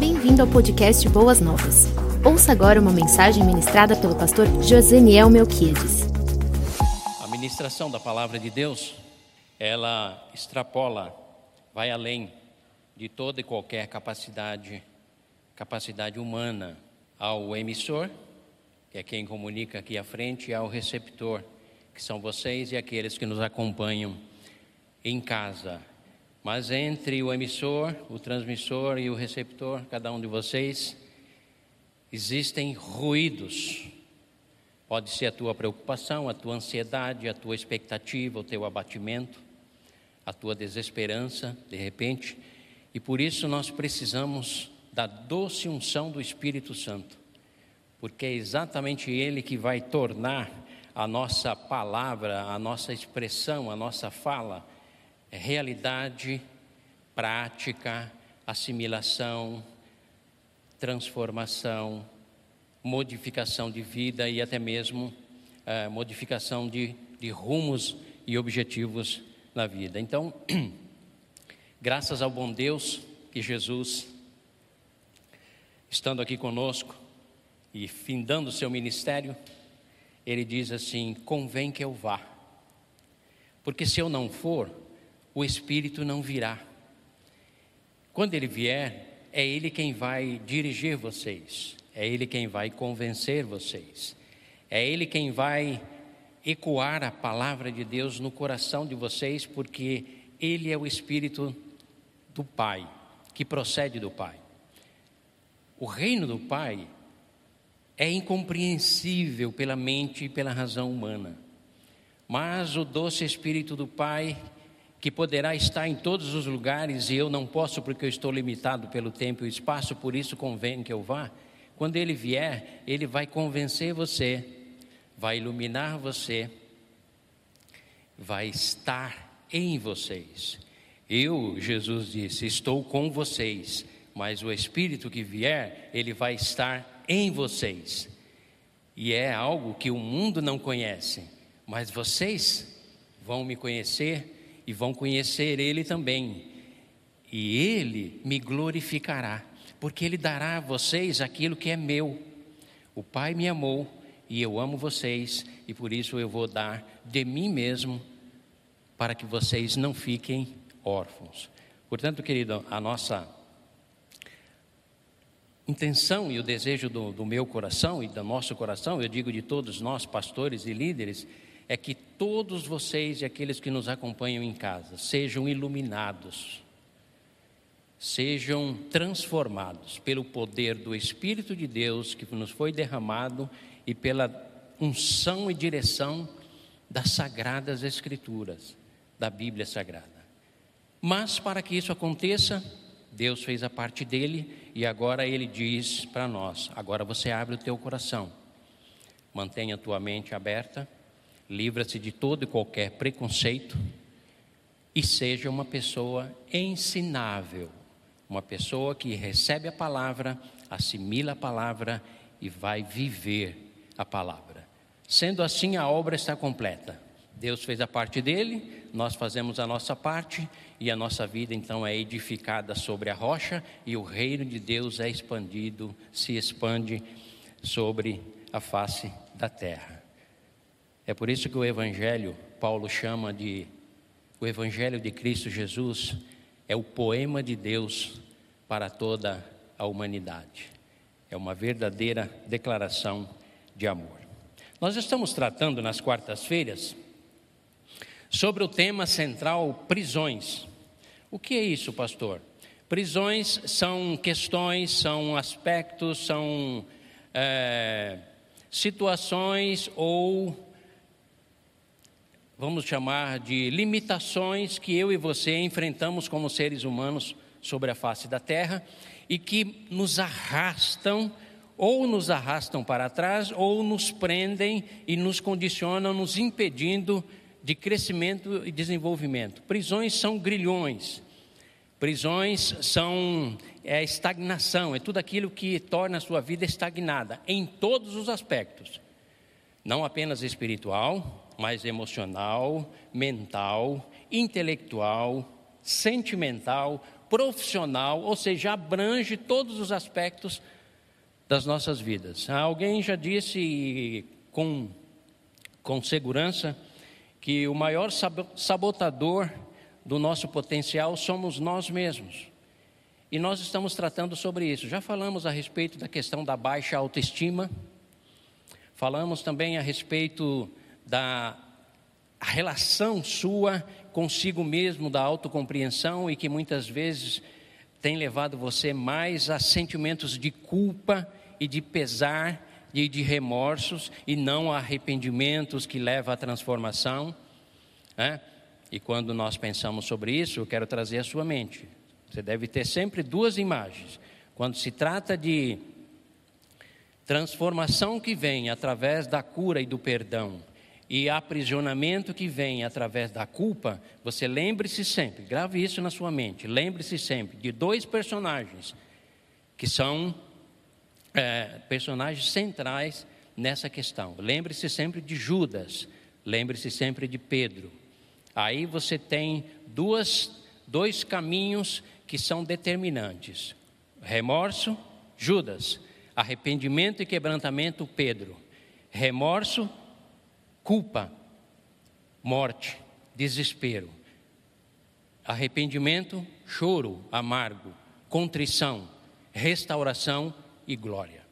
Bem-vindo ao podcast Boas Novas. Ouça agora uma mensagem ministrada pelo pastor Joseniel Melquiades. A ministração da palavra de Deus, ela extrapola, vai além de toda e qualquer capacidade, capacidade humana, ao emissor, que é quem comunica aqui à frente, e ao receptor, que são vocês e aqueles que nos acompanham em casa, mas entre o emissor, o transmissor e o receptor, cada um de vocês, existem ruídos. Pode ser a tua preocupação, a tua ansiedade, a tua expectativa, o teu abatimento, a tua desesperança, de repente. E por isso nós precisamos da doce unção do Espírito Santo, porque é exatamente Ele que vai tornar a nossa palavra, a nossa expressão, a nossa fala realidade, prática, assimilação, transformação, modificação de vida e até mesmo é, modificação de, de rumos e objetivos na vida. Então, graças ao bom Deus que Jesus, estando aqui conosco e findando o seu ministério, ele diz assim: convém que eu vá, porque se eu não for, o Espírito não virá. Quando ele vier, é ele quem vai dirigir vocês, é ele quem vai convencer vocês, é ele quem vai ecoar a palavra de Deus no coração de vocês, porque ele é o Espírito do Pai, que procede do Pai. O reino do Pai é incompreensível pela mente e pela razão humana, mas o doce Espírito do Pai que poderá estar em todos os lugares e eu não posso porque eu estou limitado pelo tempo e o espaço, por isso convém que eu vá. Quando ele vier, ele vai convencer você, vai iluminar você, vai estar em vocês. Eu, Jesus disse, estou com vocês, mas o Espírito que vier, ele vai estar em vocês. E é algo que o mundo não conhece, mas vocês vão me conhecer e vão conhecer Ele também. E Ele me glorificará, porque Ele dará a vocês aquilo que é meu. O Pai me amou e eu amo vocês, e por isso eu vou dar de mim mesmo, para que vocês não fiquem órfãos. Portanto, querido, a nossa intenção e o desejo do, do meu coração e do nosso coração, eu digo de todos nós, pastores e líderes, é que todos vocês e aqueles que nos acompanham em casa sejam iluminados, sejam transformados pelo poder do Espírito de Deus que nos foi derramado e pela unção e direção das sagradas Escrituras, da Bíblia Sagrada. Mas para que isso aconteça, Deus fez a parte dele e agora ele diz para nós: agora você abre o teu coração, mantenha a tua mente aberta livra-se de todo e qualquer preconceito e seja uma pessoa ensinável, uma pessoa que recebe a palavra, assimila a palavra e vai viver a palavra. Sendo assim, a obra está completa. Deus fez a parte dele, nós fazemos a nossa parte e a nossa vida então é edificada sobre a rocha e o reino de Deus é expandido, se expande sobre a face da terra. É por isso que o Evangelho, Paulo chama de o Evangelho de Cristo Jesus, é o poema de Deus para toda a humanidade. É uma verdadeira declaração de amor. Nós estamos tratando nas quartas-feiras sobre o tema central prisões. O que é isso, pastor? Prisões são questões, são aspectos, são é, situações ou vamos chamar de limitações que eu e você enfrentamos como seres humanos sobre a face da terra e que nos arrastam ou nos arrastam para trás ou nos prendem e nos condicionam, nos impedindo de crescimento e desenvolvimento. Prisões são grilhões. Prisões são é, estagnação, é tudo aquilo que torna a sua vida estagnada em todos os aspectos, não apenas espiritual, mais emocional, mental, intelectual, sentimental, profissional, ou seja, abrange todos os aspectos das nossas vidas. Alguém já disse com, com segurança que o maior sabotador do nosso potencial somos nós mesmos. E nós estamos tratando sobre isso. Já falamos a respeito da questão da baixa autoestima, falamos também a respeito da relação sua consigo mesmo, da autocompreensão e que muitas vezes tem levado você mais a sentimentos de culpa e de pesar e de remorsos e não a arrependimentos que levam à transformação. Né? E quando nós pensamos sobre isso, eu quero trazer à sua mente você deve ter sempre duas imagens. Quando se trata de transformação que vem através da cura e do perdão, e aprisionamento que vem através da culpa, você lembre-se sempre, grave isso na sua mente, lembre-se sempre de dois personagens que são é, personagens centrais nessa questão. Lembre-se sempre de Judas, lembre-se sempre de Pedro. Aí você tem duas, dois caminhos que são determinantes: remorso, Judas, arrependimento e quebrantamento, Pedro, remorso, culpa, morte, desespero, arrependimento, choro amargo, contrição, restauração e glória.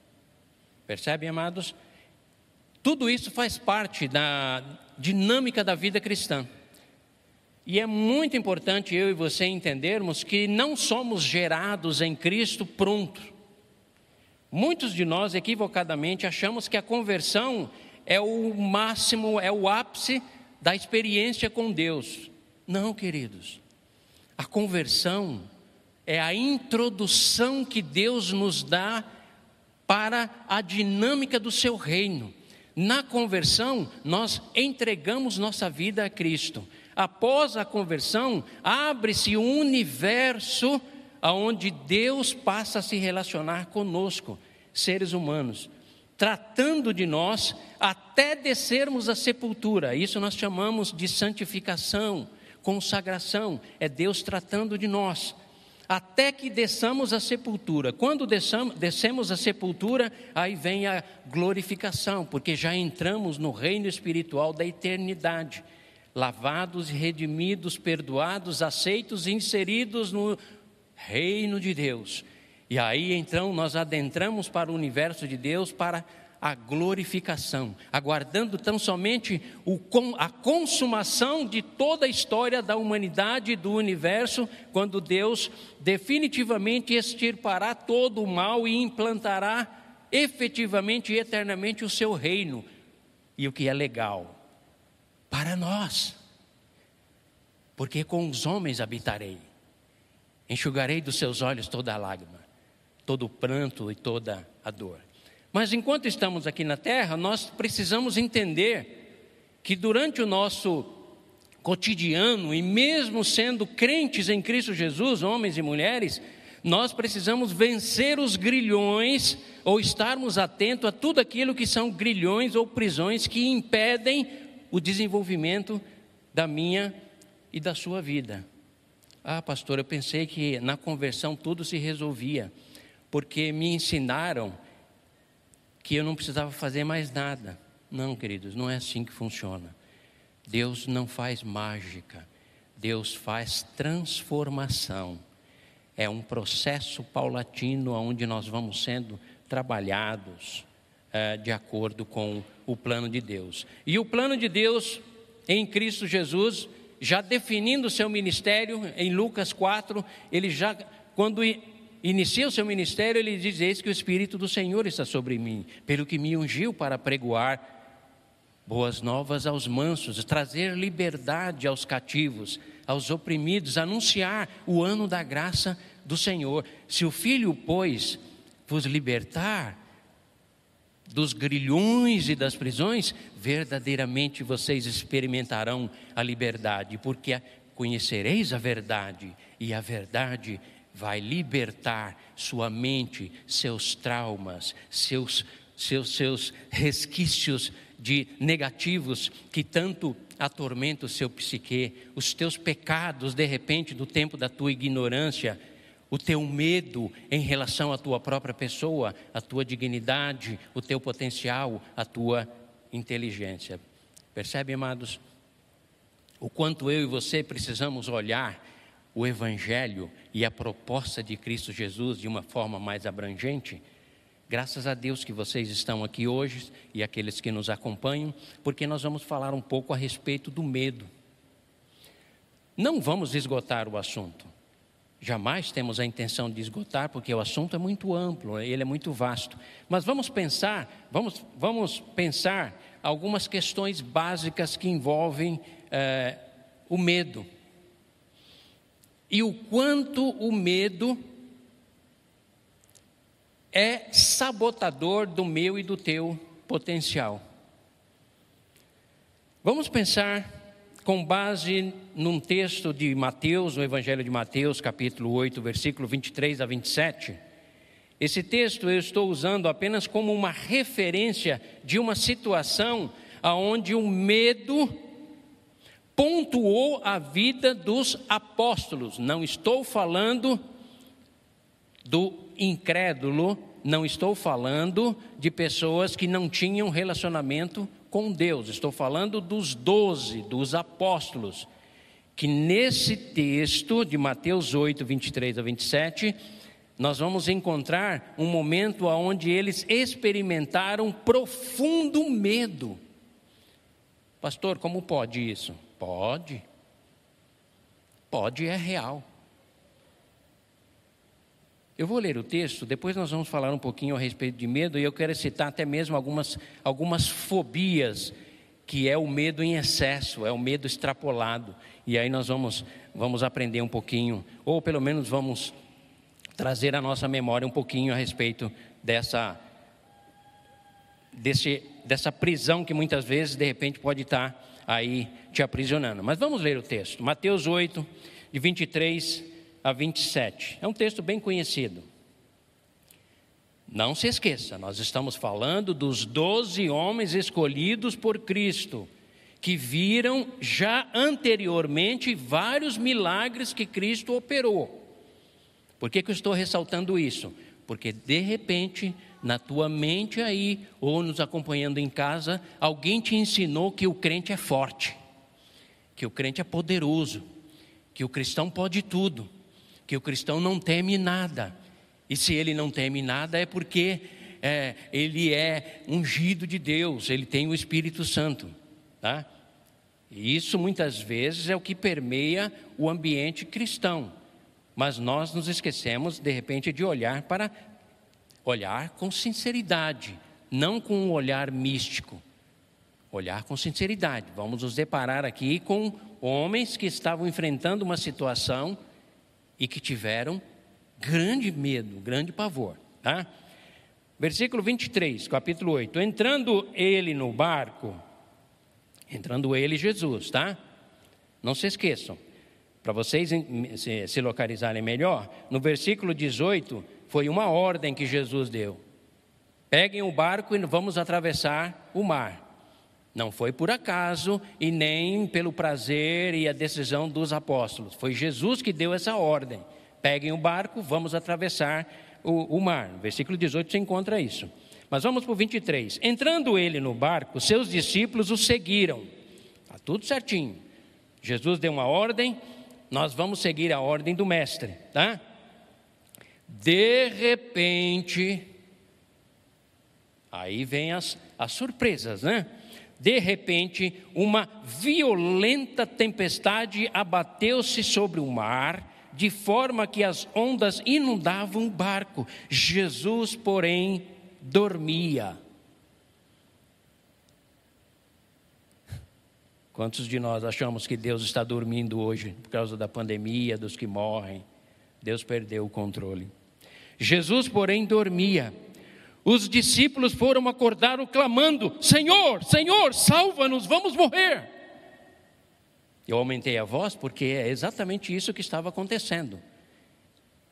Percebem, amados? Tudo isso faz parte da dinâmica da vida cristã. E é muito importante eu e você entendermos que não somos gerados em Cristo pronto. Muitos de nós equivocadamente achamos que a conversão é o máximo, é o ápice da experiência com Deus. Não, queridos. A conversão é a introdução que Deus nos dá para a dinâmica do seu reino. Na conversão, nós entregamos nossa vida a Cristo após a conversão, abre-se um universo onde Deus passa a se relacionar conosco, seres humanos, tratando de nós até descermos à sepultura. Isso nós chamamos de santificação, consagração, é Deus tratando de nós. Até que desçamos à sepultura. Quando desçamos, descemos à sepultura, aí vem a glorificação, porque já entramos no reino espiritual da eternidade lavados redimidos, perdoados, aceitos e inseridos no reino de Deus. E aí então nós adentramos para o universo de Deus para a glorificação, aguardando tão somente o, a consumação de toda a história da humanidade e do universo, quando Deus definitivamente extirpará todo o mal e implantará efetivamente e eternamente o seu reino. E o que é legal, para nós. Porque com os homens habitarei, enxugarei dos seus olhos toda lágrima, todo o pranto e toda a dor. Mas enquanto estamos aqui na terra, nós precisamos entender que durante o nosso cotidiano, e mesmo sendo crentes em Cristo Jesus, homens e mulheres, nós precisamos vencer os grilhões ou estarmos atentos a tudo aquilo que são grilhões ou prisões que impedem o desenvolvimento da minha e da sua vida. Ah, pastor, eu pensei que na conversão tudo se resolvia, porque me ensinaram que eu não precisava fazer mais nada. Não, queridos, não é assim que funciona. Deus não faz mágica, Deus faz transformação. É um processo paulatino onde nós vamos sendo trabalhados é, de acordo com o plano de Deus. E o plano de Deus em Cristo Jesus, já definindo o seu ministério, em Lucas 4, ele já, quando inicia o seu ministério, ele diz: Eis que o Espírito do Senhor está sobre mim, pelo que me ungiu para pregoar boas novas aos mansos, trazer liberdade aos cativos, aos oprimidos, anunciar o ano da graça do Senhor. Se o Filho, pois, vos libertar, dos grilhões e das prisões, verdadeiramente vocês experimentarão a liberdade, porque conhecereis a verdade, e a verdade vai libertar sua mente, seus traumas, seus, seus, seus resquícios de negativos que tanto atormenta o seu psique, os teus pecados, de repente, do tempo da tua ignorância, o teu medo em relação à tua própria pessoa, a tua dignidade, o teu potencial, a tua inteligência. Percebe, amados? O quanto eu e você precisamos olhar o Evangelho e a proposta de Cristo Jesus de uma forma mais abrangente. Graças a Deus que vocês estão aqui hoje e aqueles que nos acompanham, porque nós vamos falar um pouco a respeito do medo. Não vamos esgotar o assunto. Jamais temos a intenção de esgotar, porque o assunto é muito amplo, ele é muito vasto. Mas vamos pensar, vamos, vamos pensar algumas questões básicas que envolvem é, o medo. E o quanto o medo é sabotador do meu e do teu potencial. Vamos pensar com base num texto de Mateus, no Evangelho de Mateus, capítulo 8, versículo 23 a 27. Esse texto eu estou usando apenas como uma referência de uma situação aonde o medo pontuou a vida dos apóstolos. Não estou falando do incrédulo, não estou falando de pessoas que não tinham relacionamento com Deus, estou falando dos doze, dos apóstolos, que nesse texto de Mateus 8, 23 a 27, nós vamos encontrar um momento onde eles experimentaram profundo medo. Pastor, como pode isso? Pode. Pode é real. Eu vou ler o texto, depois nós vamos falar um pouquinho a respeito de medo, e eu quero citar até mesmo algumas, algumas fobias, que é o medo em excesso, é o medo extrapolado. E aí nós vamos, vamos aprender um pouquinho, ou pelo menos vamos trazer à nossa memória um pouquinho a respeito dessa, desse, dessa prisão que muitas vezes, de repente, pode estar aí te aprisionando. Mas vamos ler o texto. Mateus 8, de 23 a 27. É um texto bem conhecido. Não se esqueça, nós estamos falando dos doze homens escolhidos por Cristo, que viram já anteriormente vários milagres que Cristo operou. Por que, que eu estou ressaltando isso? Porque de repente na tua mente aí, ou nos acompanhando em casa, alguém te ensinou que o crente é forte, que o crente é poderoso, que o cristão pode tudo, que o cristão não teme nada. E se ele não teme nada é porque é, ele é ungido de Deus, ele tem o Espírito Santo, tá? E isso muitas vezes é o que permeia o ambiente cristão. Mas nós nos esquecemos, de repente, de olhar para Olhar com sinceridade, não com um olhar místico. Olhar com sinceridade. Vamos nos deparar aqui com homens que estavam enfrentando uma situação e que tiveram grande medo, grande pavor. Tá? Versículo 23, capítulo 8. Entrando ele no barco, entrando ele Jesus, tá? Não se esqueçam, para vocês se localizarem melhor, no versículo 18 foi uma ordem que Jesus deu. Peguem o barco e vamos atravessar o mar. Não foi por acaso e nem pelo prazer e a decisão dos apóstolos. Foi Jesus que deu essa ordem. Peguem o barco, vamos atravessar o, o mar. Versículo 18 você encontra isso. Mas vamos para o 23. Entrando ele no barco, seus discípulos o seguiram. Está tudo certinho. Jesus deu uma ordem, nós vamos seguir a ordem do mestre, tá? De repente, aí vem as, as surpresas, né? De repente, uma violenta tempestade abateu-se sobre o mar, de forma que as ondas inundavam o barco. Jesus, porém, dormia. Quantos de nós achamos que Deus está dormindo hoje por causa da pandemia, dos que morrem? Deus perdeu o controle. Jesus, porém, dormia. Os discípulos foram acordar clamando: Senhor, Senhor, salva-nos, vamos morrer. Eu aumentei a voz porque é exatamente isso que estava acontecendo.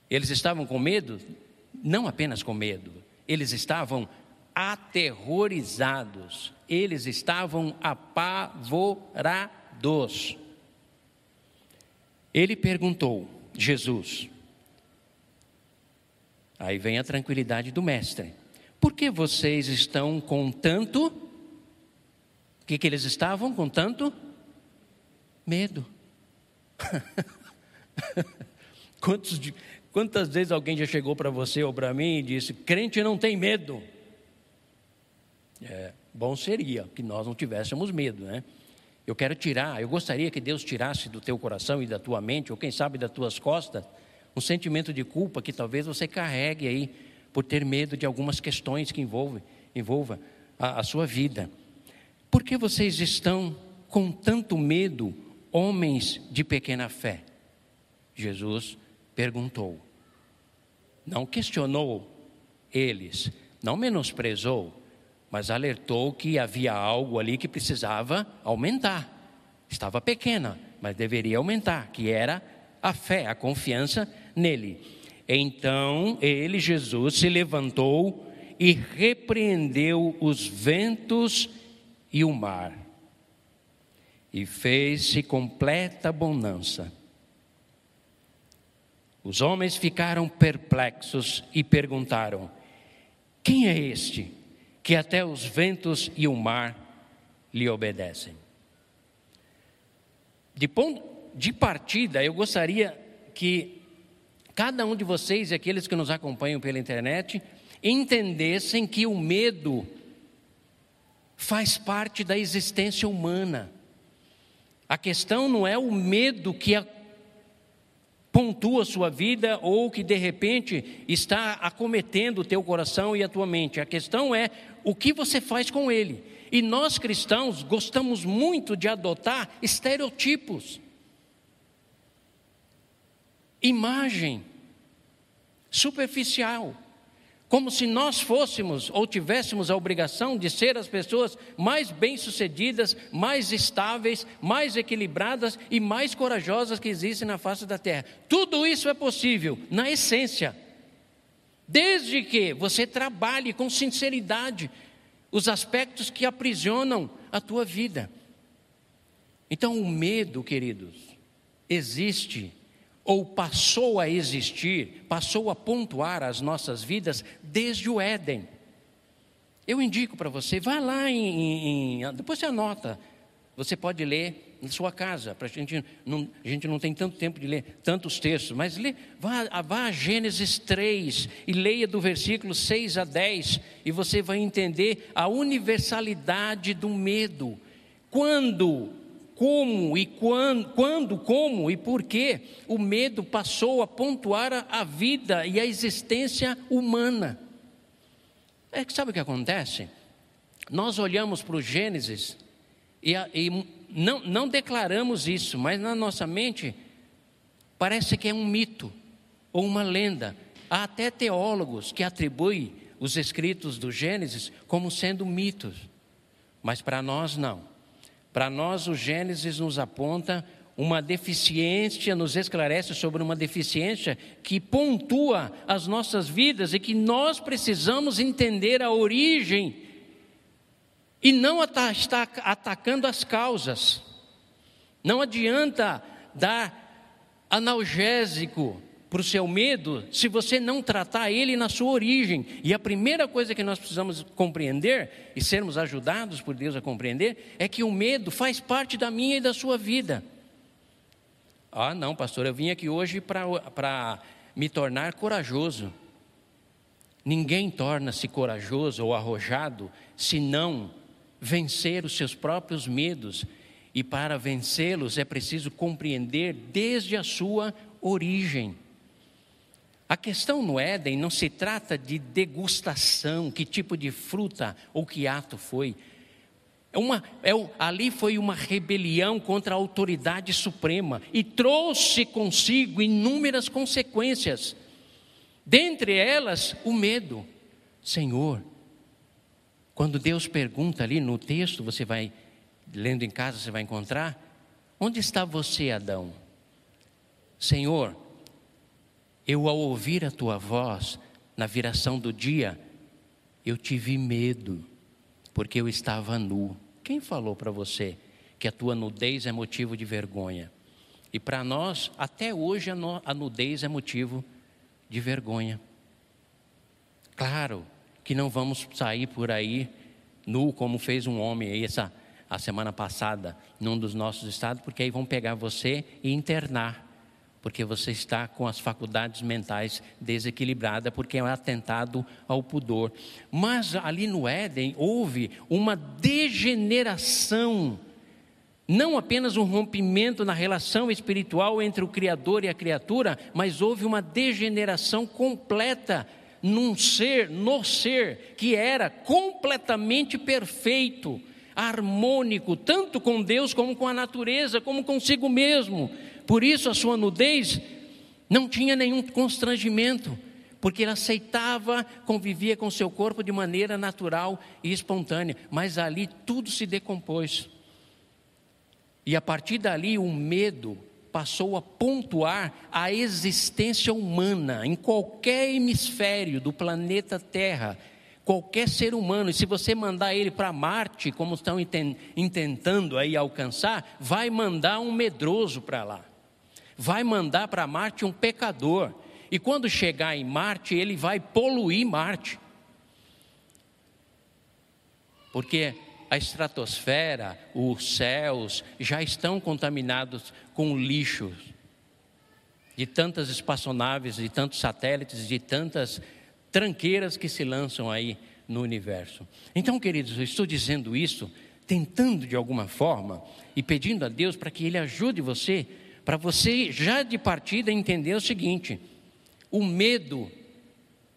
Eles estavam com medo, não apenas com medo, eles estavam aterrorizados, Eles estavam apavorados. Ele perguntou, Jesus, aí vem a tranquilidade do Mestre, por que vocês estão com tanto? O que, que eles estavam com tanto? Medo. Quantos, quantas vezes alguém já chegou para você ou para mim e disse: crente não tem medo? É, bom seria que nós não tivéssemos medo, né? Eu quero tirar, eu gostaria que Deus tirasse do teu coração e da tua mente, ou quem sabe das tuas costas, um sentimento de culpa que talvez você carregue aí por ter medo de algumas questões que envolvem envolva a, a sua vida. Por que vocês estão com tanto medo, homens de pequena fé? Jesus perguntou. Não questionou eles, não menosprezou, mas alertou que havia algo ali que precisava aumentar. Estava pequena, mas deveria aumentar, que era a fé, a confiança nele. Então ele, Jesus, se levantou e repreendeu os ventos e o mar, e fez-se completa bonança. Os homens ficaram perplexos e perguntaram: Quem é este que até os ventos e o mar lhe obedecem? De, ponto, de partida, eu gostaria que cada um de vocês e aqueles que nos acompanham pela internet entendessem que o medo faz parte da existência humana. A questão não é o medo que a pontua sua vida ou que de repente está acometendo o teu coração e a tua mente. A questão é o que você faz com ele. E nós cristãos gostamos muito de adotar estereotipos, imagem superficial como se nós fôssemos ou tivéssemos a obrigação de ser as pessoas mais bem-sucedidas, mais estáveis, mais equilibradas e mais corajosas que existem na face da terra. Tudo isso é possível na essência, desde que você trabalhe com sinceridade os aspectos que aprisionam a tua vida. Então, o medo, queridos, existe ou passou a existir, passou a pontuar as nossas vidas desde o Éden. Eu indico para você, vá lá em, em, depois você anota, você pode ler na sua casa, pra gente não, a gente não tem tanto tempo de ler tantos textos, mas lê, vá, vá a Gênesis 3 e leia do versículo 6 a 10, e você vai entender a universalidade do medo. Quando como e quando, quando, como e por que o medo passou a pontuar a vida e a existência humana. É que sabe o que acontece? Nós olhamos para o Gênesis e, e não, não declaramos isso, mas na nossa mente parece que é um mito ou uma lenda. Há até teólogos que atribuem os escritos do Gênesis como sendo mitos, mas para nós não. Para nós, o Gênesis nos aponta uma deficiência, nos esclarece sobre uma deficiência que pontua as nossas vidas e que nós precisamos entender a origem e não estar atacando as causas. Não adianta dar analgésico para o seu medo se você não tratar ele na sua origem. E a primeira coisa que nós precisamos compreender e sermos ajudados por Deus a compreender é que o medo faz parte da minha e da sua vida. Ah, não, pastor, eu vim aqui hoje para me tornar corajoso. Ninguém torna-se corajoso ou arrojado se não vencer os seus próprios medos. E para vencê-los é preciso compreender desde a sua origem. A questão no Éden não se trata de degustação, que tipo de fruta ou que ato foi. É uma, é, ali foi uma rebelião contra a autoridade suprema e trouxe consigo inúmeras consequências. Dentre elas, o medo. Senhor, quando Deus pergunta ali no texto, você vai, lendo em casa, você vai encontrar: onde está você, Adão? Senhor, eu, ao ouvir a tua voz, na viração do dia, eu tive medo, porque eu estava nu. Quem falou para você que a tua nudez é motivo de vergonha? E para nós, até hoje, a nudez é motivo de vergonha. Claro que não vamos sair por aí nu, como fez um homem aí essa, a semana passada, num dos nossos estados, porque aí vão pegar você e internar porque você está com as faculdades mentais desequilibradas, porque é um atentado ao pudor. Mas ali no Éden houve uma degeneração, não apenas um rompimento na relação espiritual entre o Criador e a criatura, mas houve uma degeneração completa num ser, no ser, que era completamente perfeito, harmônico, tanto com Deus como com a natureza, como consigo mesmo por isso a sua nudez não tinha nenhum constrangimento, porque ele aceitava, convivia com seu corpo de maneira natural e espontânea, mas ali tudo se decompôs. E a partir dali o medo passou a pontuar a existência humana em qualquer hemisfério do planeta Terra, qualquer ser humano, e se você mandar ele para Marte, como estão intentando aí alcançar, vai mandar um medroso para lá vai mandar para Marte um pecador. E quando chegar em Marte, ele vai poluir Marte. Porque a estratosfera, os céus já estão contaminados com lixo de tantas espaçonaves, de tantos satélites, de tantas tranqueiras que se lançam aí no universo. Então, queridos, eu estou dizendo isso tentando de alguma forma e pedindo a Deus para que Ele ajude você para você já de partida entender o seguinte: o medo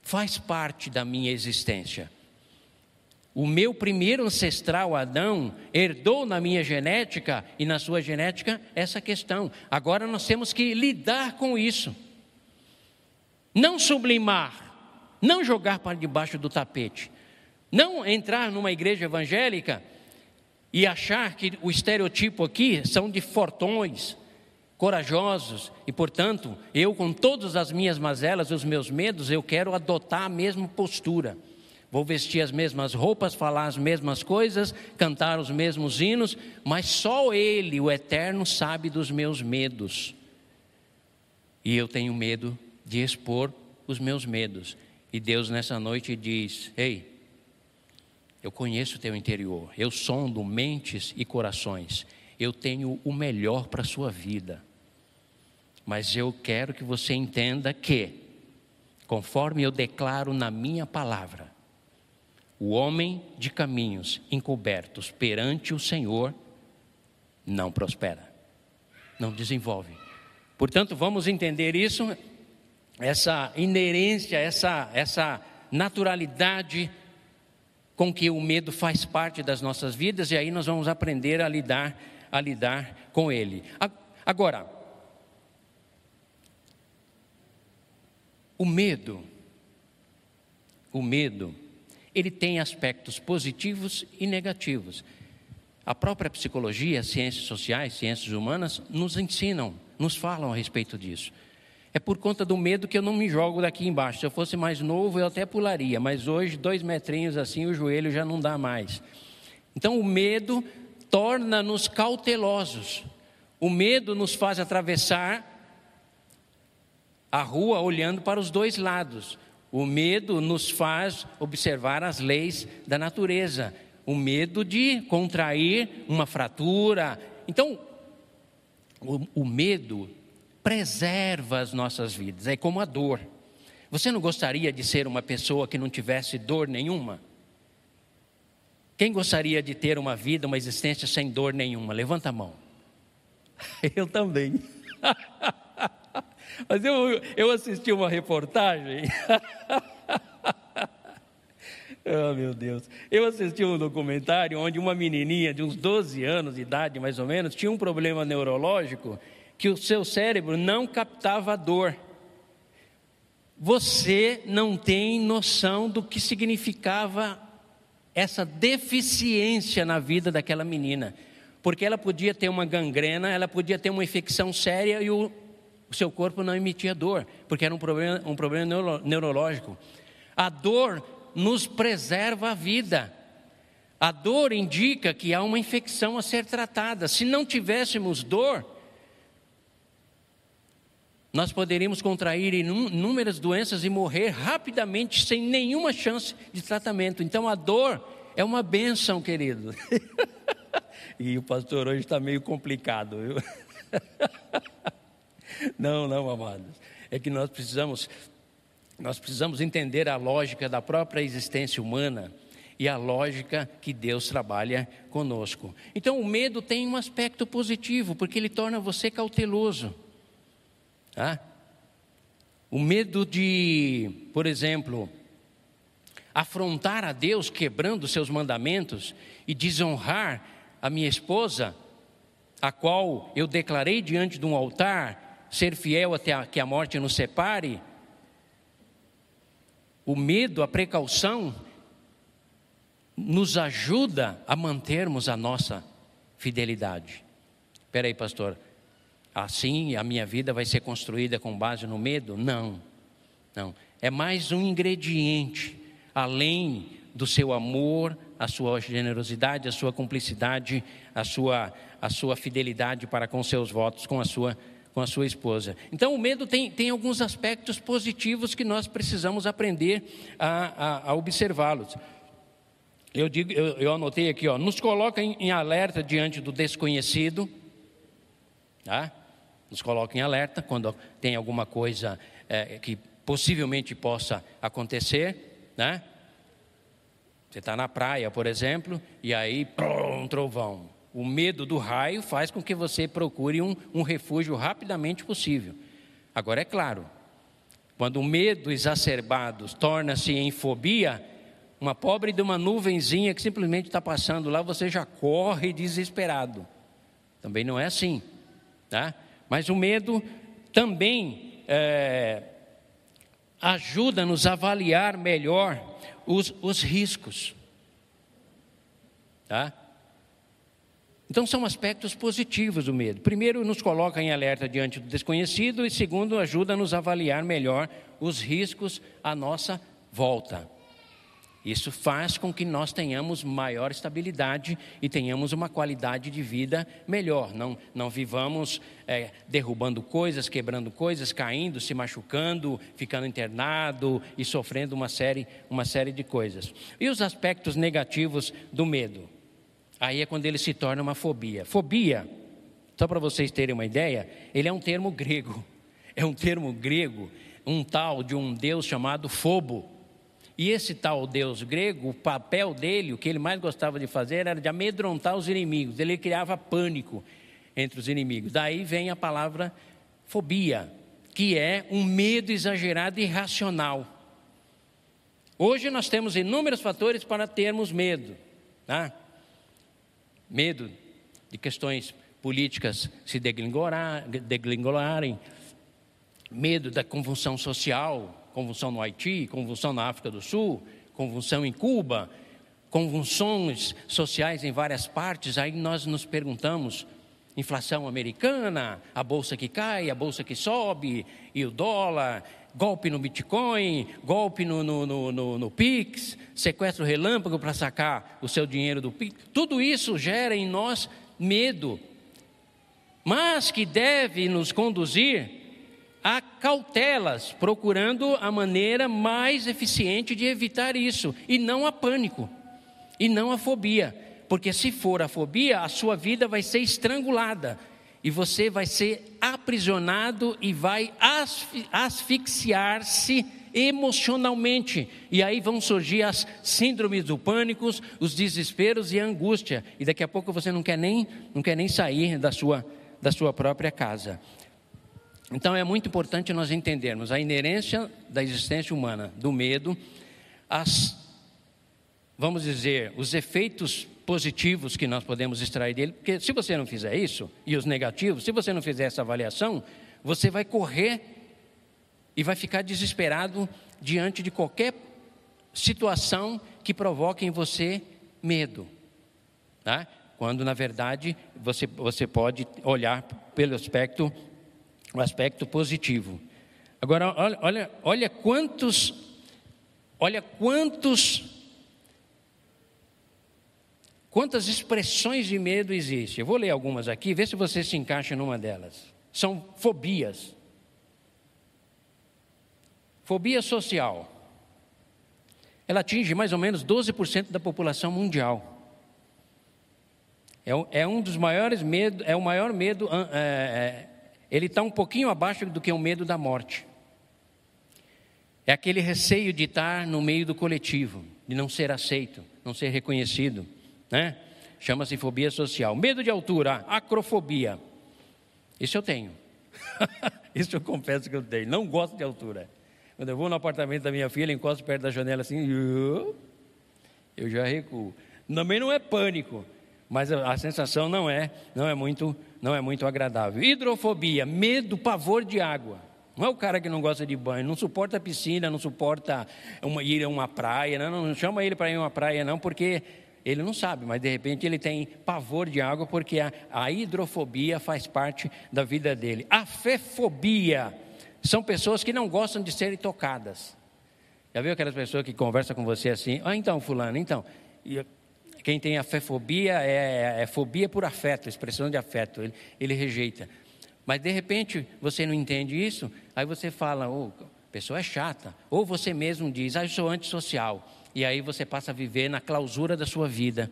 faz parte da minha existência. O meu primeiro ancestral Adão herdou na minha genética e na sua genética essa questão. Agora nós temos que lidar com isso. Não sublimar, não jogar para debaixo do tapete, não entrar numa igreja evangélica e achar que o estereotipo aqui são de fortões, corajosos e, portanto, eu, com todas as minhas mazelas os meus medos, eu quero adotar a mesma postura. Vou vestir as mesmas roupas, falar as mesmas coisas, cantar os mesmos hinos, mas só Ele, o Eterno, sabe dos meus medos. E eu tenho medo de expor os meus medos. E Deus nessa noite diz: Ei, eu conheço o teu interior, eu sondo mentes e corações, eu tenho o melhor para a sua vida. Mas eu quero que você entenda que, conforme eu declaro na minha palavra, o homem de caminhos encobertos perante o Senhor não prospera, não desenvolve. Portanto, vamos entender isso, essa inerência, essa, essa naturalidade com que o medo faz parte das nossas vidas, e aí nós vamos aprender a lidar, a lidar com ele. Agora, O medo, o medo, ele tem aspectos positivos e negativos. A própria psicologia, ciências sociais, ciências humanas nos ensinam, nos falam a respeito disso. É por conta do medo que eu não me jogo daqui embaixo. Se eu fosse mais novo, eu até pularia, mas hoje, dois metrinhos assim, o joelho já não dá mais. Então, o medo torna-nos cautelosos. O medo nos faz atravessar a rua olhando para os dois lados. O medo nos faz observar as leis da natureza. O medo de contrair uma fratura. Então, o, o medo preserva as nossas vidas. É como a dor. Você não gostaria de ser uma pessoa que não tivesse dor nenhuma? Quem gostaria de ter uma vida, uma existência sem dor nenhuma? Levanta a mão. Eu também. Mas eu, eu assisti uma reportagem. oh, meu Deus. Eu assisti um documentário onde uma menininha de uns 12 anos de idade, mais ou menos, tinha um problema neurológico que o seu cérebro não captava dor. Você não tem noção do que significava essa deficiência na vida daquela menina. Porque ela podia ter uma gangrena, ela podia ter uma infecção séria e o o seu corpo não emitia dor, porque era um problema, um problema neuro, neurológico. A dor nos preserva a vida. A dor indica que há uma infecção a ser tratada. Se não tivéssemos dor, nós poderíamos contrair inúmeras doenças e morrer rapidamente sem nenhuma chance de tratamento. Então a dor é uma benção, querido. e o pastor hoje está meio complicado, viu? não, não, amados. É que nós precisamos, nós precisamos entender a lógica da própria existência humana e a lógica que Deus trabalha conosco. Então o medo tem um aspecto positivo, porque ele torna você cauteloso. Tá? O medo de, por exemplo, afrontar a Deus quebrando seus mandamentos e desonrar a minha esposa, a qual eu declarei diante de um altar ser fiel até a, que a morte nos separe. O medo, a precaução, nos ajuda a mantermos a nossa fidelidade. Espera aí, pastor, assim a minha vida vai ser construída com base no medo? Não, não. É mais um ingrediente, além do seu amor, a sua generosidade, a sua cumplicidade, a sua, a sua fidelidade para com seus votos, com a sua, com a sua esposa. Então, o medo tem, tem alguns aspectos positivos que nós precisamos aprender a, a, a observá-los. Eu, digo, eu, eu, anotei aqui, ó, nos coloca em, em alerta diante do desconhecido, tá? nos coloca em alerta quando tem alguma coisa é, que possivelmente possa acontecer, né? Você está na praia, por exemplo, e aí um trovão. O medo do raio faz com que você procure um, um refúgio rapidamente possível. Agora é claro, quando o medo exacerbado torna-se em fobia, uma pobre de uma nuvenzinha que simplesmente está passando lá, você já corre desesperado. Também não é assim, tá? Mas o medo também é, ajuda-nos a avaliar melhor os, os riscos. Tá? Então, são aspectos positivos do medo. Primeiro, nos coloca em alerta diante do desconhecido, e segundo, ajuda-nos a avaliar melhor os riscos à nossa volta. Isso faz com que nós tenhamos maior estabilidade e tenhamos uma qualidade de vida melhor. Não, não vivamos é, derrubando coisas, quebrando coisas, caindo, se machucando, ficando internado e sofrendo uma série, uma série de coisas. E os aspectos negativos do medo? Aí é quando ele se torna uma fobia. Fobia, só para vocês terem uma ideia, ele é um termo grego. É um termo grego, um tal de um deus chamado Fobo e esse tal deus grego, o papel dele, o que ele mais gostava de fazer era de amedrontar os inimigos. Ele criava pânico entre os inimigos. Daí vem a palavra fobia, que é um medo exagerado e irracional. Hoje nós temos inúmeros fatores para termos medo. Tá? Medo de questões políticas se degringolarem, medo da convulsão social, convulsão no Haiti, convulsão na África do Sul, convulsão em Cuba, convulsões sociais em várias partes, aí nós nos perguntamos: inflação americana, a bolsa que cai, a bolsa que sobe, e o dólar, golpe no Bitcoin, golpe no, no, no, no, no Pix, sequestro relâmpago para sacar o seu dinheiro do Pix, tudo isso gera em nós medo, mas que deve nos conduzir a cautelas, procurando a maneira mais eficiente de evitar isso, e não a pânico, e não a fobia, porque se for a fobia, a sua vida vai ser estrangulada, e você vai ser aprisionado e vai asfixiar-se emocionalmente. E aí vão surgir as síndromes do pânico, os desesperos e a angústia. E daqui a pouco você não quer nem, não quer nem sair da sua, da sua própria casa. Então é muito importante nós entendermos a inerência da existência humana, do medo, as, vamos dizer, os efeitos positivos que nós podemos extrair dele, porque se você não fizer isso, e os negativos, se você não fizer essa avaliação, você vai correr e vai ficar desesperado diante de qualquer situação que provoque em você medo. Tá? Quando, na verdade, você, você pode olhar pelo aspecto o aspecto positivo. Agora, olha, olha, olha quantos, olha quantos Quantas expressões de medo existem? Eu vou ler algumas aqui, ver se você se encaixa numa delas. São fobias. Fobia social. Ela atinge mais ou menos 12% da população mundial. É, é, um dos maiores medos, é o maior medo, é, é, ele está um pouquinho abaixo do que o medo da morte. É aquele receio de estar no meio do coletivo, de não ser aceito, não ser reconhecido né? Chama-se fobia social. Medo de altura, acrofobia. Isso eu tenho. Isso eu confesso que eu tenho. Não gosto de altura. Quando eu vou no apartamento da minha filha, encosto perto da janela assim, eu já recuo. Também não é pânico, mas a, sensação não é, não é muito, não é muito agradável. Hidrofobia, medo, pavor de água. Não é o cara que não gosta de banho, não suporta piscina, não suporta uma, ir a uma praia, não, não chama ele para ir a uma praia, não, porque ele não sabe, mas de repente ele tem pavor de água porque a, a hidrofobia faz parte da vida dele. A fefobia são pessoas que não gostam de serem tocadas. Já viu aquelas pessoas que conversam com você assim? Ah, então, fulano, então. E quem tem a fefobia é, é, fobia por afeto, expressão de afeto, ele, ele, rejeita. Mas de repente você não entende isso, aí você fala, oh, a pessoa é chata. Ou você mesmo diz, ah, eu sou antissocial. E aí você passa a viver na clausura da sua vida,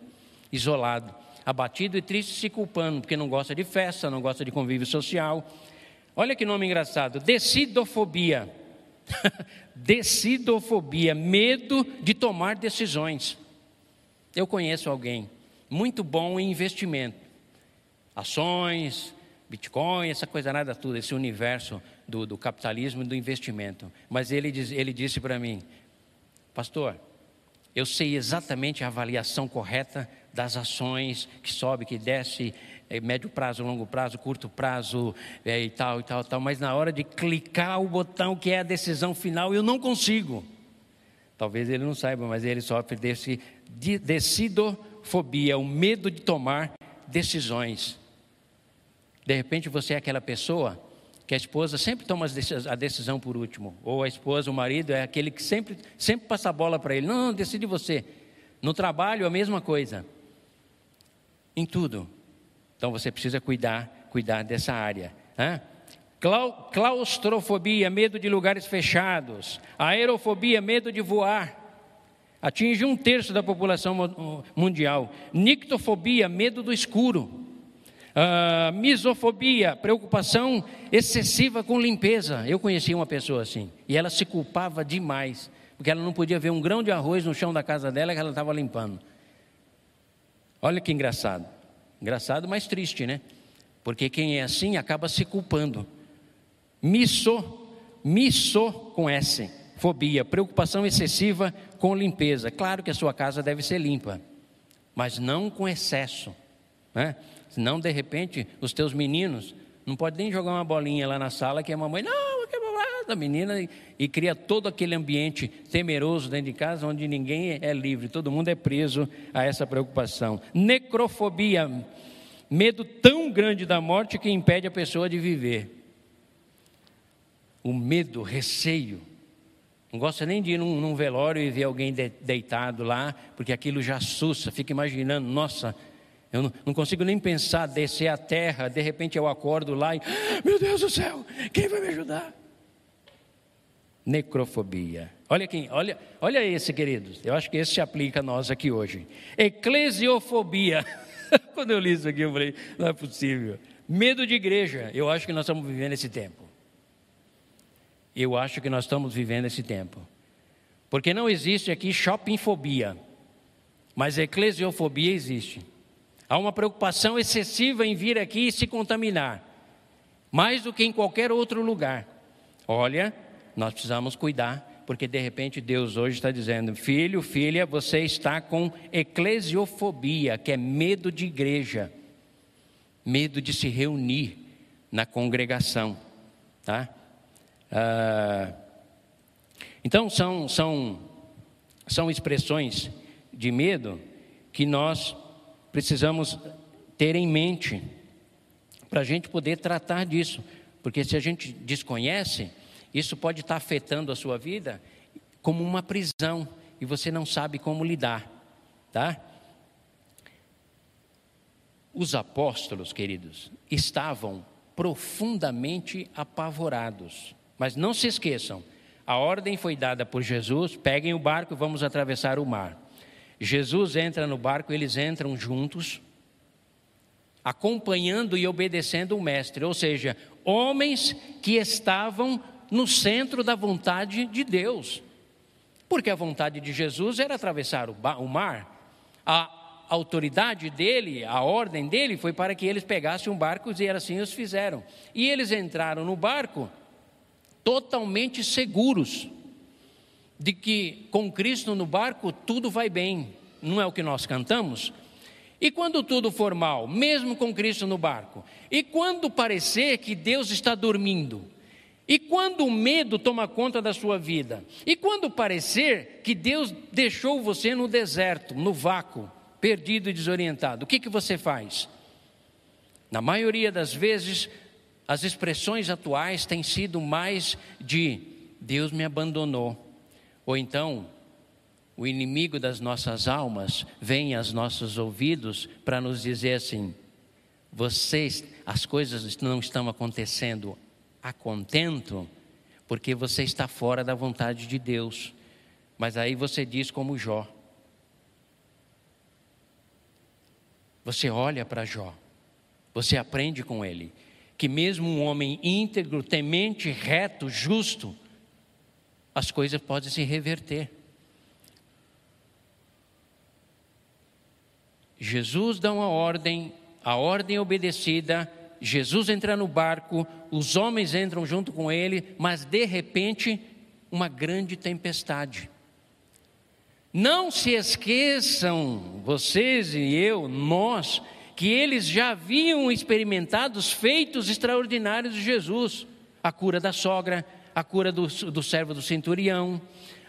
isolado, abatido e triste, se culpando, porque não gosta de festa, não gosta de convívio social. Olha que nome engraçado: decidofobia. decidofobia, medo de tomar decisões. Eu conheço alguém muito bom em investimento, ações, Bitcoin, essa coisa nada tudo, esse universo do, do capitalismo e do investimento. Mas ele, diz, ele disse para mim, pastor, eu sei exatamente a avaliação correta das ações, que sobe, que desce, é, médio prazo, longo prazo, curto prazo é, e tal, e tal, tal. Mas na hora de clicar o botão que é a decisão final, eu não consigo. Talvez ele não saiba, mas ele sofre desse de, decidofobia, o medo de tomar decisões. De repente você é aquela pessoa que a esposa sempre toma a decisão por último, ou a esposa, o marido é aquele que sempre, sempre passa a bola para ele. Não, não, decide você. No trabalho, a mesma coisa. Em tudo. Então você precisa cuidar, cuidar dessa área. Né? Claustrofobia, medo de lugares fechados. Aerofobia, medo de voar. Atinge um terço da população mundial. Nictofobia, medo do escuro. Uh, misofobia, preocupação excessiva com limpeza. Eu conheci uma pessoa assim, e ela se culpava demais, porque ela não podia ver um grão de arroz no chão da casa dela que ela estava limpando. Olha que engraçado. Engraçado, mas triste, né? Porque quem é assim acaba se culpando. Miso, miso com S, fobia, preocupação excessiva com limpeza. Claro que a sua casa deve ser limpa, mas não com excesso, né? Senão, de repente, os teus meninos não podem nem jogar uma bolinha lá na sala que a mamãe, não, que da menina, e, e cria todo aquele ambiente temeroso dentro de casa, onde ninguém é livre, todo mundo é preso a essa preocupação. Necrofobia, medo tão grande da morte que impede a pessoa de viver. O medo, receio. Não gosta nem de ir num, num velório e ver alguém de, deitado lá, porque aquilo já assusta, fica imaginando, nossa, eu não, não, consigo nem pensar descer a terra, de repente eu acordo lá e, meu Deus do céu, quem vai me ajudar? Necrofobia. Olha quem, olha, olha esse, queridos. Eu acho que esse se aplica a nós aqui hoje. Eclesiofobia. Quando eu li isso aqui, eu falei, não é possível. Medo de igreja. Eu acho que nós estamos vivendo esse tempo. Eu acho que nós estamos vivendo esse tempo. Porque não existe aqui shoppingfobia, mas eclesiofobia existe. Há uma preocupação excessiva em vir aqui e se contaminar, mais do que em qualquer outro lugar. Olha, nós precisamos cuidar, porque de repente Deus hoje está dizendo: filho, filha, você está com eclesiofobia, que é medo de igreja, medo de se reunir na congregação, tá? Ah, então são são são expressões de medo que nós precisamos ter em mente para a gente poder tratar disso, porque se a gente desconhece, isso pode estar afetando a sua vida como uma prisão e você não sabe como lidar, tá? Os apóstolos, queridos, estavam profundamente apavorados. Mas não se esqueçam, a ordem foi dada por Jesus: peguem o barco e vamos atravessar o mar. Jesus entra no barco, eles entram juntos, acompanhando e obedecendo o Mestre, ou seja, homens que estavam no centro da vontade de Deus. Porque a vontade de Jesus era atravessar o mar. A autoridade dele, a ordem dele foi para que eles pegassem um barco e assim os fizeram. E eles entraram no barco totalmente seguros de que com Cristo no barco tudo vai bem. Não é o que nós cantamos? E quando tudo for mal, mesmo com Cristo no barco? E quando parecer que Deus está dormindo? E quando o medo toma conta da sua vida? E quando parecer que Deus deixou você no deserto, no vácuo, perdido e desorientado, o que, que você faz? Na maioria das vezes, as expressões atuais têm sido mais de Deus me abandonou. Ou então, o inimigo das nossas almas vem aos nossos ouvidos para nos dizer assim: vocês, as coisas não estão acontecendo a contento, porque você está fora da vontade de Deus. Mas aí você diz como Jó. Você olha para Jó, você aprende com ele, que mesmo um homem íntegro, temente, reto, justo, as coisas podem se reverter. Jesus dá uma ordem, a ordem obedecida Jesus entra no barco, os homens entram junto com ele, mas de repente, uma grande tempestade. Não se esqueçam, vocês e eu, nós, que eles já haviam experimentado os feitos extraordinários de Jesus: a cura da sogra, a cura do, do servo do centurião,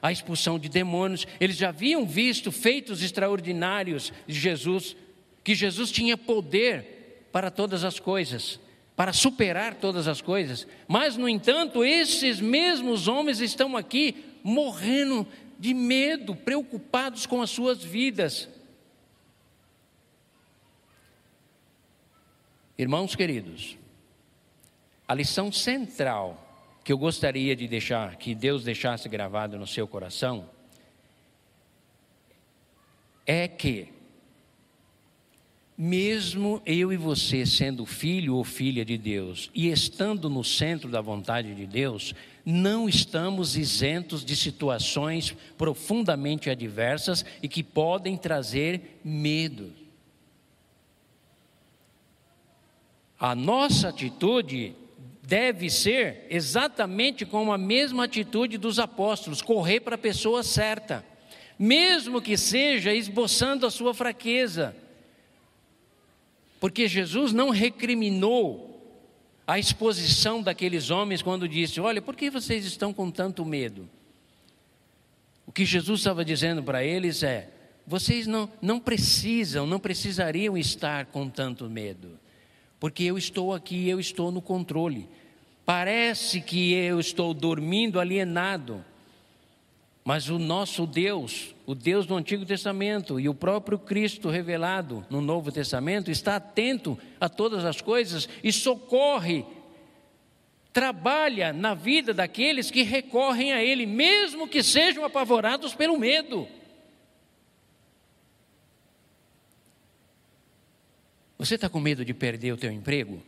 a expulsão de demônios. Eles já haviam visto feitos extraordinários de Jesus, que Jesus tinha poder para todas as coisas, para superar todas as coisas. Mas, no entanto, esses mesmos homens estão aqui morrendo de medo, preocupados com as suas vidas. Irmãos queridos, a lição central que eu gostaria de deixar, que Deus deixasse gravado no seu coração, é que mesmo eu e você sendo filho ou filha de Deus e estando no centro da vontade de Deus, não estamos isentos de situações profundamente adversas e que podem trazer medo. A nossa atitude deve ser exatamente como a mesma atitude dos apóstolos: correr para a pessoa certa, mesmo que seja esboçando a sua fraqueza porque Jesus não recriminou a exposição daqueles homens quando disse: Olha, por que vocês estão com tanto medo? O que Jesus estava dizendo para eles é: vocês não, não precisam, não precisariam estar com tanto medo, porque eu estou aqui, eu estou no controle. Parece que eu estou dormindo alienado, mas o nosso Deus, o Deus do Antigo Testamento e o próprio Cristo revelado no Novo Testamento, está atento a todas as coisas e socorre, trabalha na vida daqueles que recorrem a Ele, mesmo que sejam apavorados pelo medo. Você está com medo de perder o teu emprego?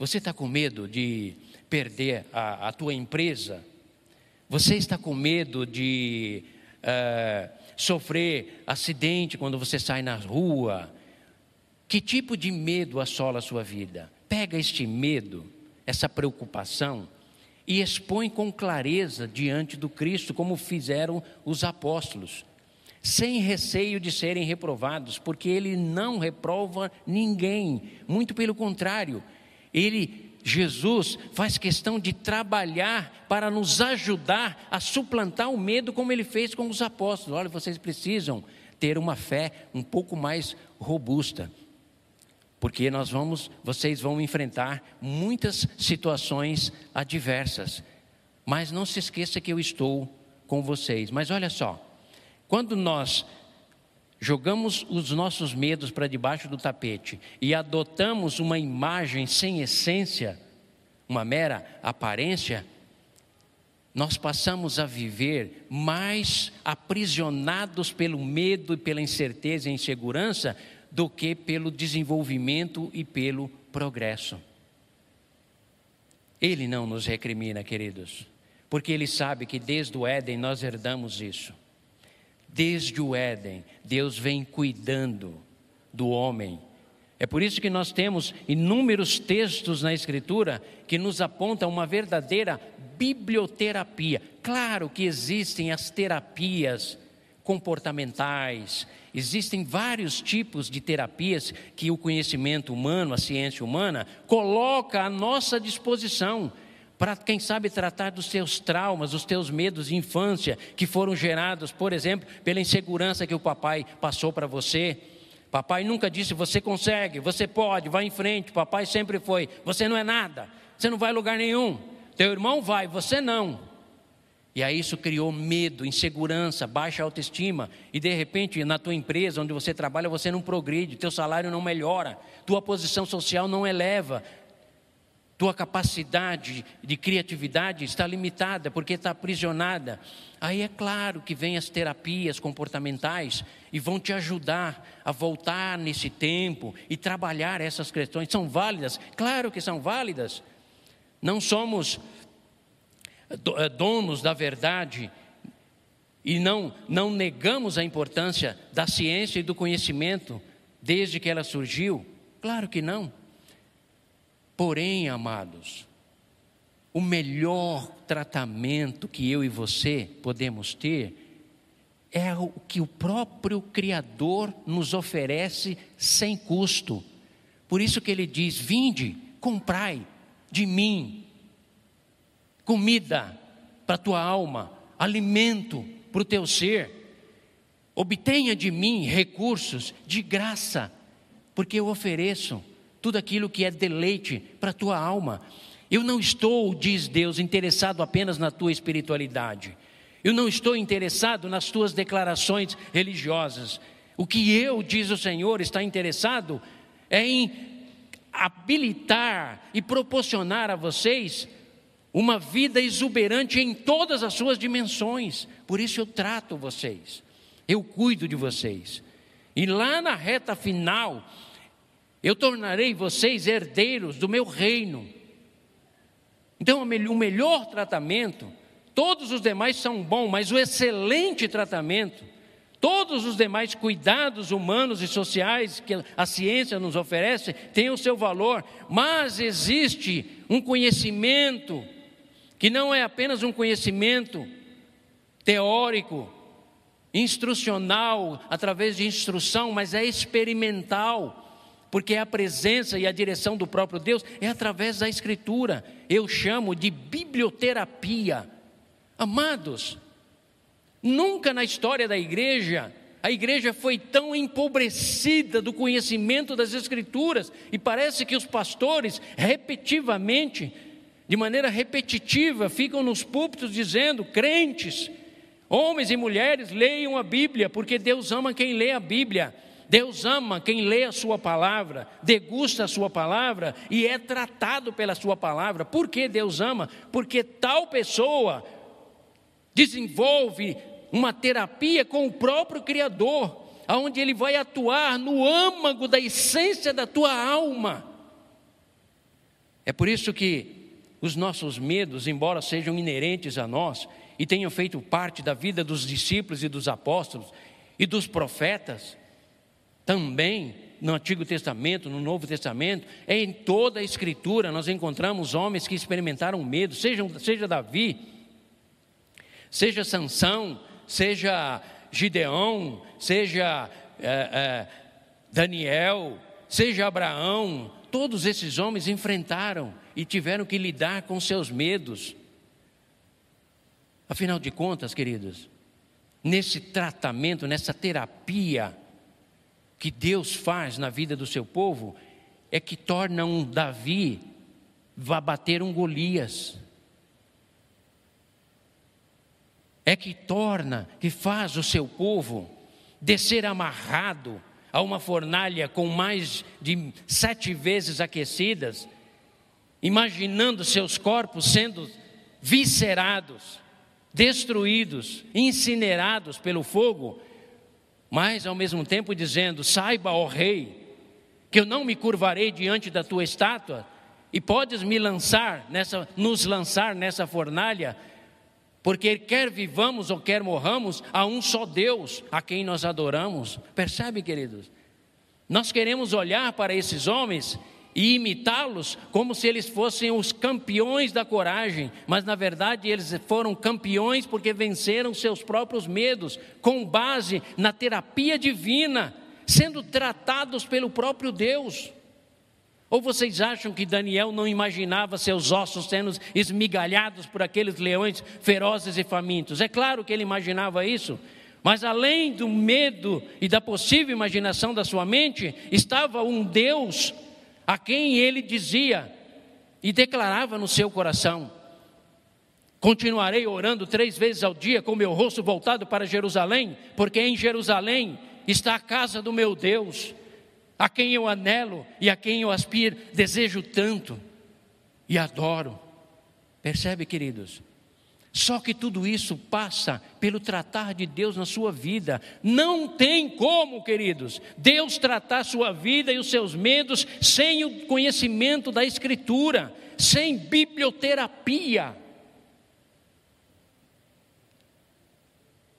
Você está com medo de perder a, a tua empresa? Você está com medo de uh, sofrer acidente quando você sai na rua? Que tipo de medo assola a sua vida? Pega este medo, essa preocupação e expõe com clareza diante do Cristo, como fizeram os apóstolos, sem receio de serem reprovados, porque ele não reprova ninguém, muito pelo contrário, ele Jesus faz questão de trabalhar para nos ajudar a suplantar o medo, como ele fez com os apóstolos. Olha, vocês precisam ter uma fé um pouco mais robusta, porque nós vamos, vocês vão enfrentar muitas situações adversas. Mas não se esqueça que eu estou com vocês. Mas olha só, quando nós jogamos os nossos medos para debaixo do tapete e adotamos uma imagem sem essência, uma mera aparência, nós passamos a viver mais aprisionados pelo medo e pela incerteza e insegurança do que pelo desenvolvimento e pelo progresso. Ele não nos recrimina, queridos, porque ele sabe que desde o Éden nós herdamos isso. Desde o Éden, Deus vem cuidando do homem. É por isso que nós temos inúmeros textos na Escritura que nos apontam uma verdadeira biblioterapia. Claro que existem as terapias comportamentais, existem vários tipos de terapias que o conhecimento humano, a ciência humana, coloca à nossa disposição para, quem sabe, tratar dos seus traumas, dos teus medos de infância que foram gerados, por exemplo, pela insegurança que o papai passou para você. Papai nunca disse, você consegue, você pode, vá em frente. Papai sempre foi, você não é nada, você não vai a lugar nenhum. Teu irmão vai, você não. E aí isso criou medo, insegurança, baixa autoestima. E de repente, na tua empresa onde você trabalha, você não progride, teu salário não melhora, tua posição social não eleva, tua capacidade de criatividade está limitada porque está aprisionada. Aí é claro que vem as terapias comportamentais e vão te ajudar a voltar nesse tempo e trabalhar essas questões. São válidas? Claro que são válidas. Não somos eh, donos da verdade e não, não negamos a importância da ciência e do conhecimento desde que ela surgiu? Claro que não. Porém, amados, o melhor tratamento que eu e você podemos ter é o que o próprio Criador nos oferece sem custo. Por isso que ele diz: Vinde, comprai de mim comida para a tua alma, alimento para o teu ser. Obtenha de mim recursos de graça, porque eu ofereço tudo aquilo que é deleite para a tua alma. Eu não estou, diz Deus, interessado apenas na tua espiritualidade. Eu não estou interessado nas tuas declarações religiosas. O que eu, diz o Senhor, está interessado é em habilitar e proporcionar a vocês uma vida exuberante em todas as suas dimensões. Por isso eu trato vocês, eu cuido de vocês. E lá na reta final, eu tornarei vocês herdeiros do meu reino. Então, o melhor tratamento, todos os demais são bons, mas o excelente tratamento, todos os demais cuidados humanos e sociais que a ciência nos oferece, têm o seu valor, mas existe um conhecimento que não é apenas um conhecimento teórico, instrucional, através de instrução, mas é experimental, porque a presença e a direção do próprio Deus é através da Escritura. Eu chamo de biblioterapia. Amados, nunca na história da igreja a igreja foi tão empobrecida do conhecimento das Escrituras, e parece que os pastores, repetitivamente, de maneira repetitiva, ficam nos púlpitos dizendo: crentes, homens e mulheres, leiam a Bíblia, porque Deus ama quem lê a Bíblia. Deus ama quem lê a Sua palavra, degusta a Sua palavra e é tratado pela Sua palavra. Por que Deus ama? Porque tal pessoa desenvolve uma terapia com o próprio Criador, aonde ele vai atuar no âmago da essência da tua alma. É por isso que os nossos medos, embora sejam inerentes a nós e tenham feito parte da vida dos discípulos e dos apóstolos e dos profetas, também no Antigo Testamento, no Novo Testamento, é em toda a Escritura nós encontramos homens que experimentaram medo, seja, seja Davi, seja Sansão, seja Gideão, seja é, é, Daniel, seja Abraão, todos esses homens enfrentaram e tiveram que lidar com seus medos. Afinal de contas, queridos, nesse tratamento, nessa terapia que Deus faz na vida do seu povo, é que torna um Davi vá bater um Golias. É que torna, que faz o seu povo descer amarrado a uma fornalha com mais de sete vezes aquecidas, imaginando seus corpos sendo viscerados, destruídos, incinerados pelo fogo, mas ao mesmo tempo dizendo: Saiba, ó Rei, que eu não me curvarei diante da tua estátua, e podes me lançar nessa, nos lançar nessa fornalha, porque quer vivamos ou quer morramos, há um só Deus a quem nós adoramos. Percebe, queridos? Nós queremos olhar para esses homens e imitá-los como se eles fossem os campeões da coragem, mas na verdade eles foram campeões porque venceram seus próprios medos, com base na terapia divina, sendo tratados pelo próprio Deus. Ou vocês acham que Daniel não imaginava seus ossos sendo esmigalhados por aqueles leões ferozes e famintos? É claro que ele imaginava isso, mas além do medo e da possível imaginação da sua mente, estava um Deus a quem ele dizia e declarava no seu coração: Continuarei orando três vezes ao dia com meu rosto voltado para Jerusalém, porque em Jerusalém está a casa do meu Deus a quem eu anelo e a quem eu aspiro, desejo tanto e adoro. Percebe, queridos? Só que tudo isso passa pelo tratar de Deus na sua vida. Não tem como, queridos, Deus tratar a sua vida e os seus medos sem o conhecimento da Escritura, sem biblioterapia.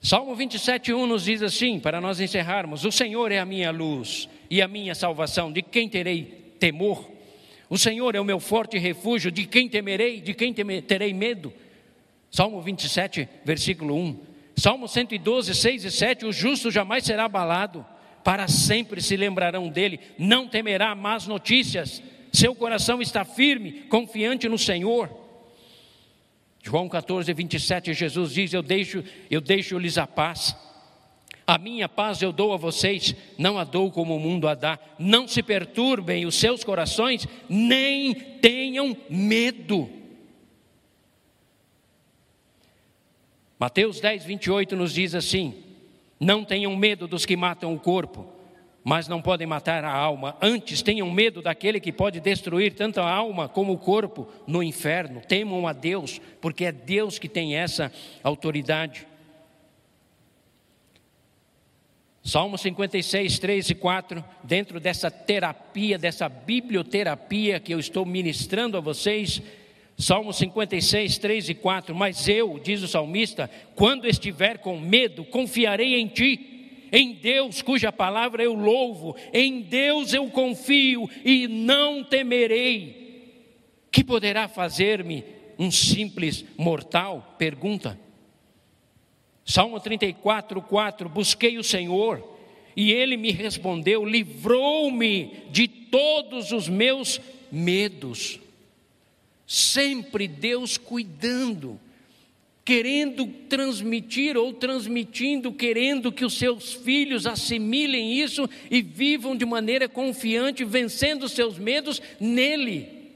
Salmo 27,1 nos diz assim, para nós encerrarmos: O Senhor é a minha luz e a minha salvação, de quem terei temor? O Senhor é o meu forte refúgio, de quem temerei? De quem terei medo? Salmo 27, versículo 1. Salmo 112, 6 e 7: O justo jamais será abalado, para sempre se lembrarão dele, não temerá más notícias, seu coração está firme, confiante no Senhor. João 14, 27, Jesus diz: Eu deixo, eu deixo-lhes a paz. A minha paz eu dou a vocês, não a dou como o mundo a dá. Não se perturbem os seus corações, nem tenham medo. Mateus 10, 28 nos diz assim: Não tenham medo dos que matam o corpo, mas não podem matar a alma. Antes tenham medo daquele que pode destruir tanto a alma como o corpo no inferno. Temam a Deus, porque é Deus que tem essa autoridade. Salmo 56, 3 e 4, dentro dessa terapia, dessa biblioterapia que eu estou ministrando a vocês, Salmo 56, 3 e 4, mas eu, diz o salmista, quando estiver com medo, confiarei em ti em Deus, cuja palavra eu louvo, em Deus eu confio e não temerei. Que poderá fazer-me um simples mortal? Pergunta. Salmo 34, 4: Busquei o Senhor e ele me respondeu, livrou-me de todos os meus medos. Sempre Deus cuidando querendo transmitir ou transmitindo, querendo que os seus filhos assimilem isso e vivam de maneira confiante, vencendo seus medos nele.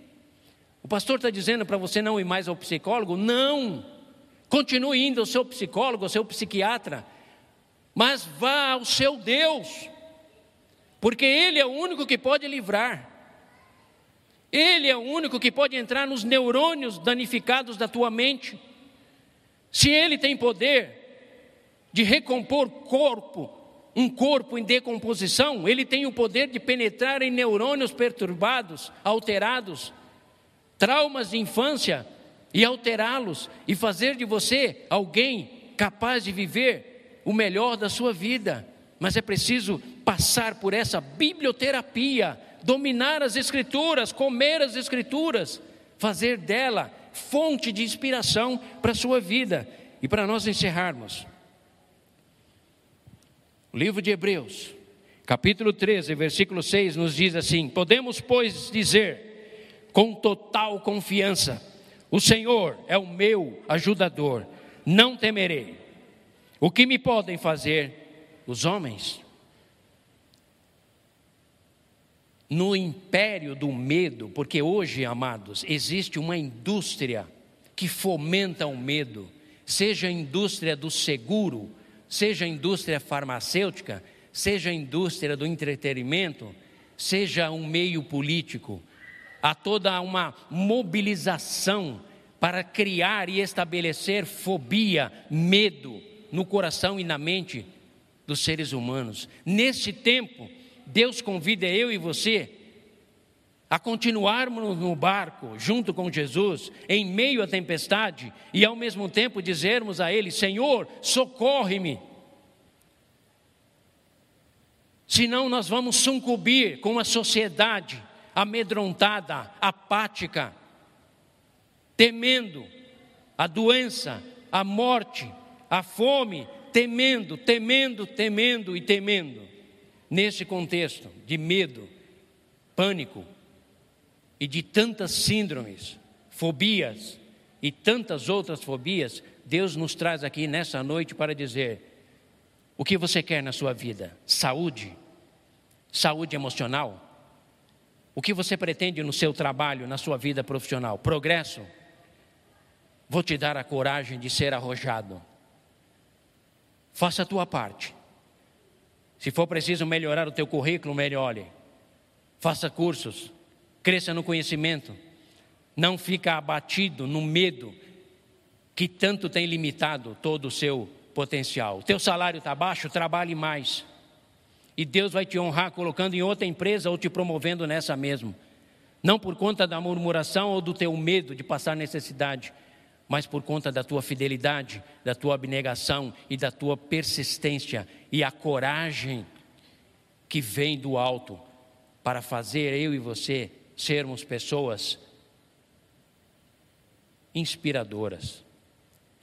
O pastor está dizendo para você não ir mais ao psicólogo? Não! Continue indo ao seu psicólogo, ao seu psiquiatra, mas vá ao seu Deus, porque Ele é o único que pode livrar. Ele é o único que pode entrar nos neurônios danificados da tua mente se ele tem poder de recompor corpo, um corpo em decomposição, ele tem o poder de penetrar em neurônios perturbados, alterados, traumas de infância e alterá-los e fazer de você alguém capaz de viver o melhor da sua vida. Mas é preciso passar por essa biblioterapia, dominar as escrituras, comer as escrituras, fazer dela fonte de inspiração para a sua vida. E para nós encerrarmos, o livro de Hebreus, capítulo 13, versículo 6, nos diz assim: Podemos, pois, dizer com total confiança: O Senhor é o meu ajudador, não temerei. O que me podem fazer os homens? No império do medo, porque hoje, amados, existe uma indústria que fomenta o medo, seja a indústria do seguro, seja a indústria farmacêutica, seja a indústria do entretenimento, seja um meio político, há toda uma mobilização para criar e estabelecer fobia, medo no coração e na mente dos seres humanos. Nesse tempo, Deus convida eu e você a continuarmos no barco junto com Jesus, em meio à tempestade, e ao mesmo tempo dizermos a Ele: Senhor, socorre-me. Senão nós vamos sucumbir com a sociedade amedrontada, apática, temendo a doença, a morte, a fome, temendo, temendo, temendo e temendo. Nesse contexto de medo, pânico e de tantas síndromes, fobias e tantas outras fobias, Deus nos traz aqui nessa noite para dizer: o que você quer na sua vida? Saúde? Saúde emocional? O que você pretende no seu trabalho, na sua vida profissional? Progresso? Vou te dar a coragem de ser arrojado. Faça a tua parte. Se for preciso melhorar o teu currículo, melhore. Faça cursos, cresça no conhecimento. Não fica abatido no medo que tanto tem limitado todo o seu potencial. O teu salário está baixo, trabalhe mais. E Deus vai te honrar colocando em outra empresa ou te promovendo nessa mesmo. Não por conta da murmuração ou do teu medo de passar necessidade, mas por conta da tua fidelidade, da tua abnegação e da tua persistência e a coragem que vem do alto para fazer eu e você sermos pessoas inspiradoras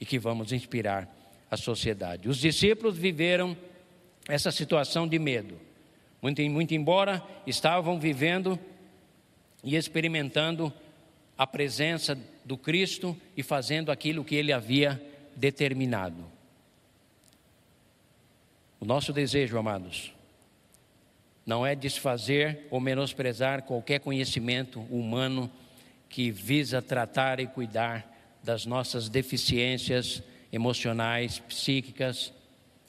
e que vamos inspirar a sociedade. Os discípulos viveram essa situação de medo, muito, muito embora estavam vivendo e experimentando a presença do Cristo e fazendo aquilo que ele havia determinado. O nosso desejo, amados, não é desfazer ou menosprezar qualquer conhecimento humano que visa tratar e cuidar das nossas deficiências emocionais, psíquicas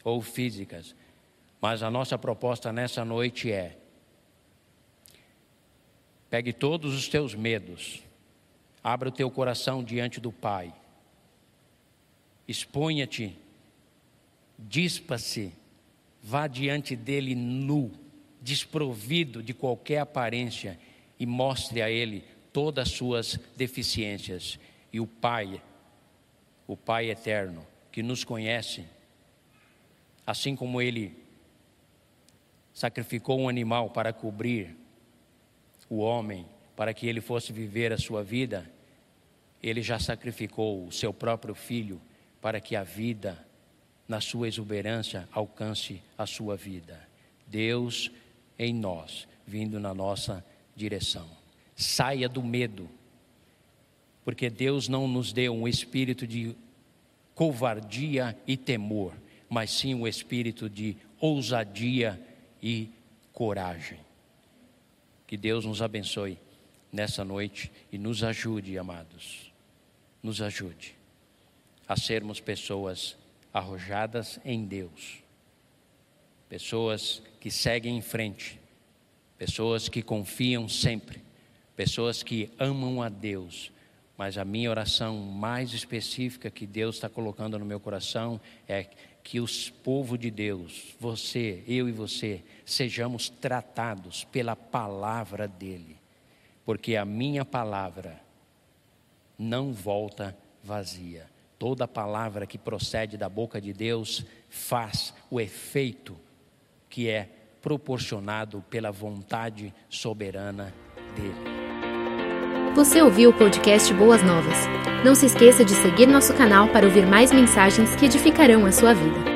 ou físicas. Mas a nossa proposta nessa noite é: pegue todos os teus medos, abra o teu coração diante do Pai, exponha-te, dispa-se, vá diante dele nu, desprovido de qualquer aparência e mostre a ele todas as suas deficiências. E o Pai o Pai eterno, que nos conhece, assim como Ele sacrificou um animal para cobrir o homem, para que ele fosse viver a sua vida, Ele já sacrificou o seu próprio filho para que a vida, na sua exuberância, alcance a sua vida. Deus em nós, vindo na nossa direção. Saia do medo porque Deus não nos deu um espírito de covardia e temor, mas sim um espírito de ousadia e coragem. Que Deus nos abençoe nessa noite e nos ajude, amados, nos ajude a sermos pessoas arrojadas em Deus, pessoas que seguem em frente, pessoas que confiam sempre, pessoas que amam a Deus. Mas a minha oração mais específica que Deus está colocando no meu coração é que os povo de Deus, você, eu e você, sejamos tratados pela palavra dele, porque a minha palavra não volta vazia. Toda palavra que procede da boca de Deus faz o efeito que é proporcionado pela vontade soberana dele. Você ouviu o podcast Boas Novas. Não se esqueça de seguir nosso canal para ouvir mais mensagens que edificarão a sua vida.